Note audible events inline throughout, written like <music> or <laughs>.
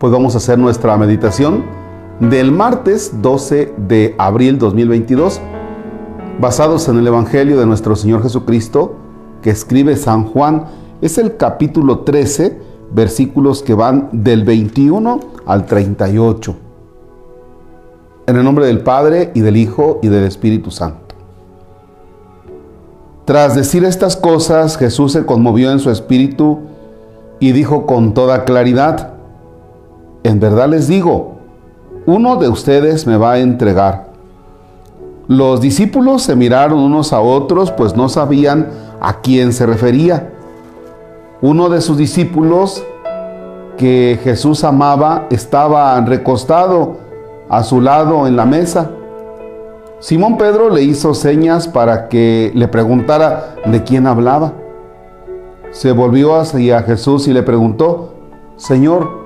Pues vamos a hacer nuestra meditación del martes 12 de abril 2022, basados en el Evangelio de nuestro Señor Jesucristo, que escribe San Juan. Es el capítulo 13, versículos que van del 21 al 38. En el nombre del Padre y del Hijo y del Espíritu Santo. Tras decir estas cosas, Jesús se conmovió en su espíritu y dijo con toda claridad, en verdad les digo, uno de ustedes me va a entregar. Los discípulos se miraron unos a otros, pues no sabían a quién se refería. Uno de sus discípulos que Jesús amaba estaba recostado a su lado en la mesa. Simón Pedro le hizo señas para que le preguntara de quién hablaba. Se volvió hacia Jesús y le preguntó, Señor,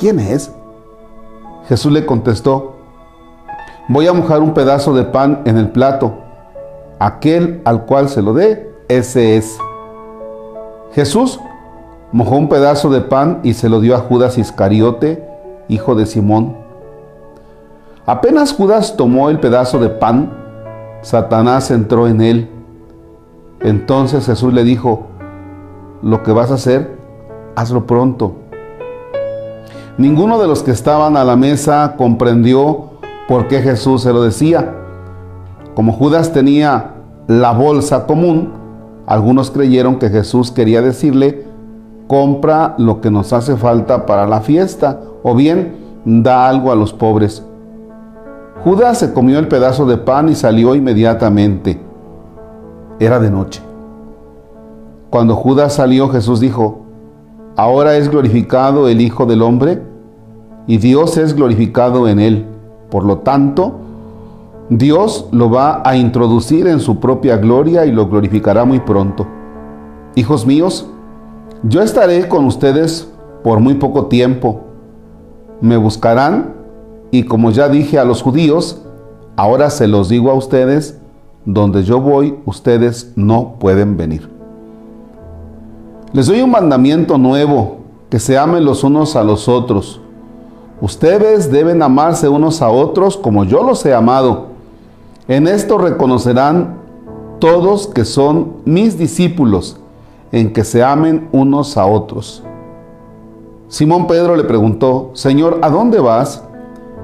¿quién es? Jesús le contestó, voy a mojar un pedazo de pan en el plato. Aquel al cual se lo dé, ese es. Jesús mojó un pedazo de pan y se lo dio a Judas Iscariote, hijo de Simón. Apenas Judas tomó el pedazo de pan, Satanás entró en él. Entonces Jesús le dijo, lo que vas a hacer, hazlo pronto. Ninguno de los que estaban a la mesa comprendió por qué Jesús se lo decía. Como Judas tenía la bolsa común, algunos creyeron que Jesús quería decirle, compra lo que nos hace falta para la fiesta, o bien da algo a los pobres. Judas se comió el pedazo de pan y salió inmediatamente. Era de noche. Cuando Judas salió, Jesús dijo, ahora es glorificado el Hijo del Hombre y Dios es glorificado en él. Por lo tanto, Dios lo va a introducir en su propia gloria y lo glorificará muy pronto. Hijos míos, yo estaré con ustedes por muy poco tiempo. Me buscarán y como ya dije a los judíos, ahora se los digo a ustedes, donde yo voy, ustedes no pueden venir. Les doy un mandamiento nuevo, que se amen los unos a los otros Ustedes deben amarse unos a otros como yo los he amado. En esto reconocerán todos que son mis discípulos, en que se amen unos a otros. Simón Pedro le preguntó, Señor, ¿a dónde vas?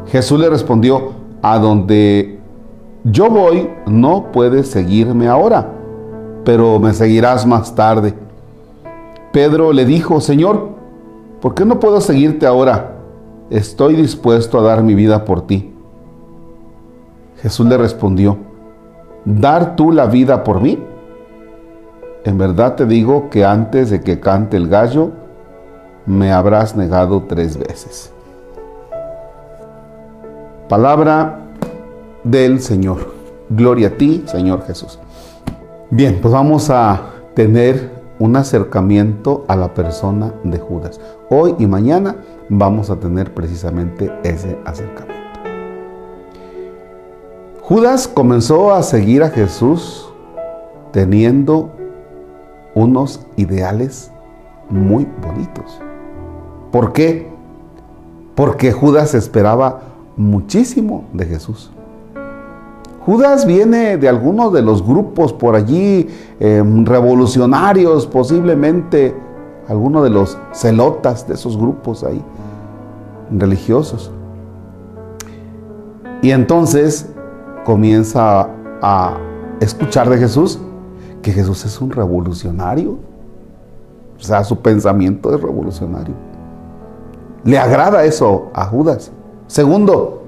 Jesús le respondió, a donde yo voy no puedes seguirme ahora, pero me seguirás más tarde. Pedro le dijo, Señor, ¿por qué no puedo seguirte ahora? estoy dispuesto a dar mi vida por ti. Jesús le respondió, ¿dar tú la vida por mí? En verdad te digo que antes de que cante el gallo, me habrás negado tres veces. Palabra del Señor. Gloria a ti, Señor Jesús. Bien, pues vamos a tener un acercamiento a la persona de Judas. Hoy y mañana vamos a tener precisamente ese acercamiento. Judas comenzó a seguir a Jesús teniendo unos ideales muy bonitos. ¿Por qué? Porque Judas esperaba muchísimo de Jesús. Judas viene de algunos de los grupos por allí, em, revolucionarios, posiblemente alguno de los celotas de esos grupos ahí, religiosos. Y entonces comienza a escuchar de Jesús que Jesús es un revolucionario. O sea, su pensamiento es revolucionario. Le agrada eso a Judas. Segundo,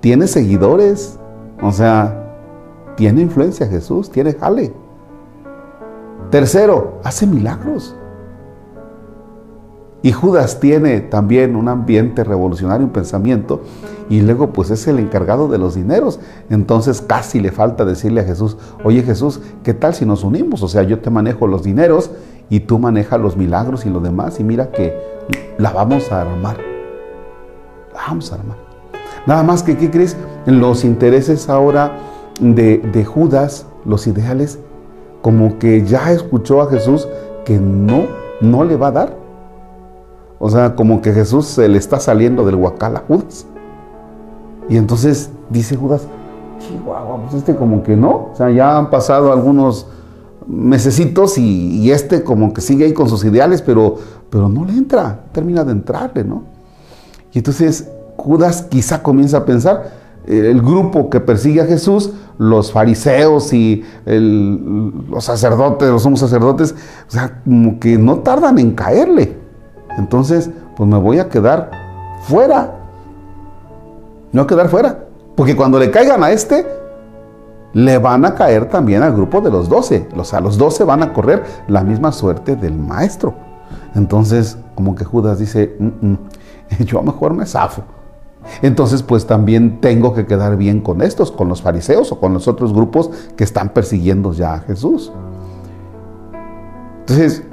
tiene seguidores. O sea, tiene influencia Jesús, tiene jale. Tercero, hace milagros. Y Judas tiene también un ambiente revolucionario, un pensamiento, y luego pues es el encargado de los dineros. Entonces casi le falta decirle a Jesús, oye Jesús, ¿qué tal si nos unimos? O sea, yo te manejo los dineros y tú manejas los milagros y lo demás, y mira que la vamos a armar. La vamos a armar. Nada más que, ¿qué crees? Los intereses ahora de, de Judas, los ideales, como que ya escuchó a Jesús que no, no le va a dar. O sea, como que Jesús se le está saliendo del huacal a Judas. Y entonces dice Judas, chihuahua, pues este como que no. O sea, ya han pasado algunos mesecitos y, y, este como que sigue ahí con sus ideales, pero, pero no le entra, termina de entrarle, ¿no? Y entonces Judas quizá comienza a pensar, eh, el grupo que persigue a Jesús, los fariseos y los sacerdotes, los somos sacerdotes, o sea, como que no tardan en caerle. Entonces, pues me voy a quedar fuera. No a quedar fuera. Porque cuando le caigan a este, le van a caer también al grupo de los doce. O sea, los doce van a correr la misma suerte del maestro. Entonces, como que Judas dice, mm, mm, <laughs> yo mejor me zafo. Entonces, pues también tengo que quedar bien con estos, con los fariseos o con los otros grupos que están persiguiendo ya a Jesús. Entonces,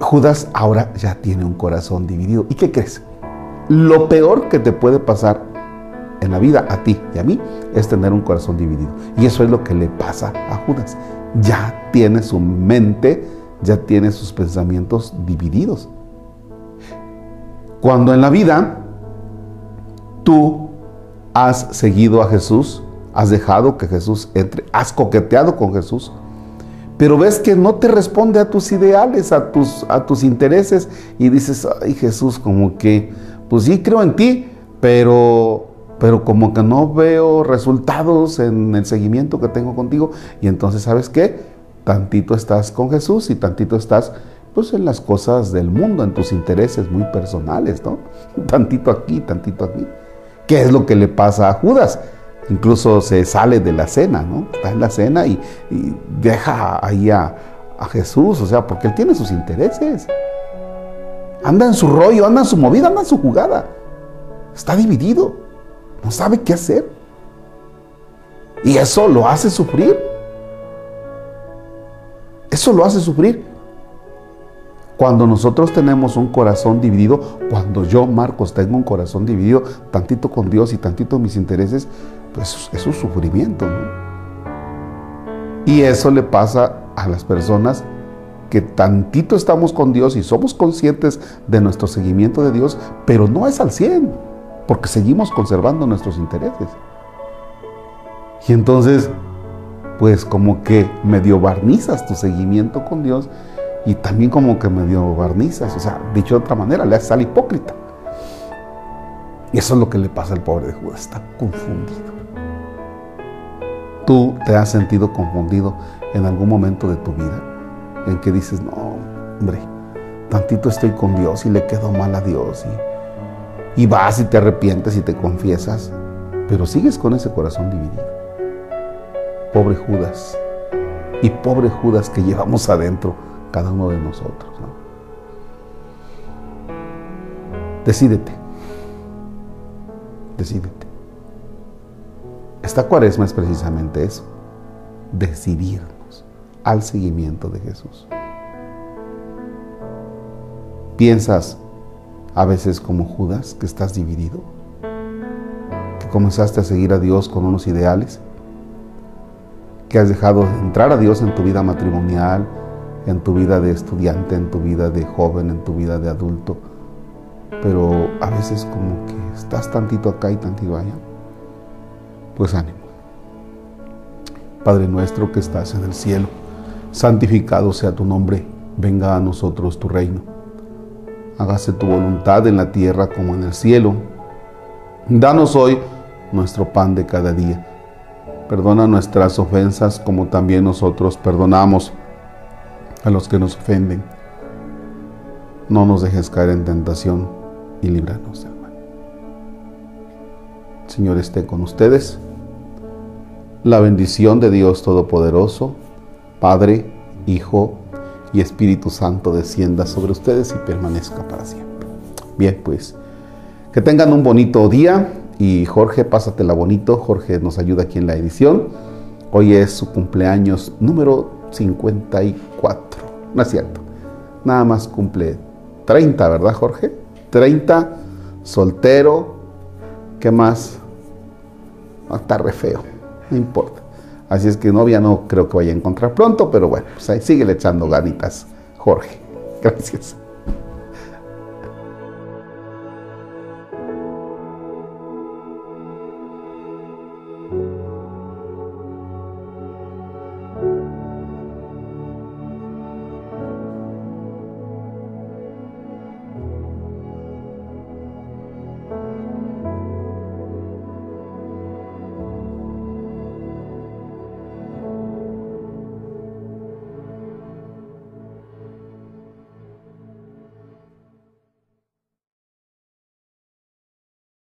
Judas ahora ya tiene un corazón dividido. ¿Y qué crees? Lo peor que te puede pasar en la vida a ti y a mí es tener un corazón dividido. Y eso es lo que le pasa a Judas. Ya tiene su mente, ya tiene sus pensamientos divididos. Cuando en la vida tú has seguido a Jesús, has dejado que Jesús entre, has coqueteado con Jesús, pero ves que no te responde a tus ideales, a tus, a tus intereses, y dices, ay Jesús, como que, pues sí creo en ti, pero, pero como que no veo resultados en el seguimiento que tengo contigo, y entonces, ¿sabes qué? Tantito estás con Jesús y tantito estás pues en las cosas del mundo, en tus intereses muy personales, ¿no? <laughs> Tantito aquí, tantito aquí. ¿Qué es lo que le pasa a Judas? Incluso se sale de la cena, ¿no? Está en la cena y, deja ahí a, Jesús, o sea, porque él tiene sus intereses. Anda en su rollo, anda en su movida, anda en su jugada. Está dividido, no sabe qué hacer. Y eso lo hace sufrir. Eso lo hace sufrir. Cuando nosotros tenemos un corazón dividido, cuando yo, Marcos, tengo un corazón dividido, tantito con Dios y tantito mis intereses, pues es un sufrimiento, ¿no? Y eso le pasa a las personas que tantito estamos con Dios y somos conscientes de nuestro seguimiento de Dios, pero no es al 100, porque seguimos conservando nuestros intereses. Y entonces, pues como que medio barnizas tu seguimiento con Dios y también como que medio barnizas, o sea, dicho de otra manera, le haces al hipócrita. Y eso es lo que le pasa al pobre de Judas, está confundido. Tú te has sentido confundido en algún momento de tu vida, en que dices, no, hombre, tantito estoy con Dios y le quedo mal a Dios, y, y vas y te arrepientes y te confiesas, pero sigues con ese corazón dividido. Pobre Judas, y pobre Judas que llevamos adentro cada uno de nosotros. Decídete. Decídete. Esta cuaresma es precisamente eso. Decidirnos al seguimiento de Jesús. ¿Piensas a veces como Judas que estás dividido? ¿Que comenzaste a seguir a Dios con unos ideales? ¿Que has dejado entrar a Dios en tu vida matrimonial, en tu vida de estudiante, en tu vida de joven, en tu vida de adulto, pero a veces como que estás tantito acá y tantito allá. Pues ánimo. Padre nuestro que estás en el cielo, santificado sea tu nombre, venga a nosotros tu reino. Hágase tu voluntad en la tierra como en el cielo. Danos hoy nuestro pan de cada día. Perdona nuestras ofensas como también nosotros perdonamos a los que nos ofenden. No nos dejes caer en tentación y líbranos del mal. Señor esté con ustedes. La bendición de Dios Todopoderoso, Padre, Hijo y Espíritu Santo descienda sobre ustedes y permanezca para siempre. Bien, pues que tengan un bonito día y Jorge, pásatela bonito. Jorge nos ayuda aquí en la edición. Hoy es su cumpleaños número 54. No es cierto. Nada más cumple 30, ¿verdad, Jorge? 30, soltero. ¿Qué más? está re feo. No importa. Así es que novia no creo que vaya a encontrar pronto, pero bueno, pues sigue echando ganitas, Jorge. <laughs> Gracias.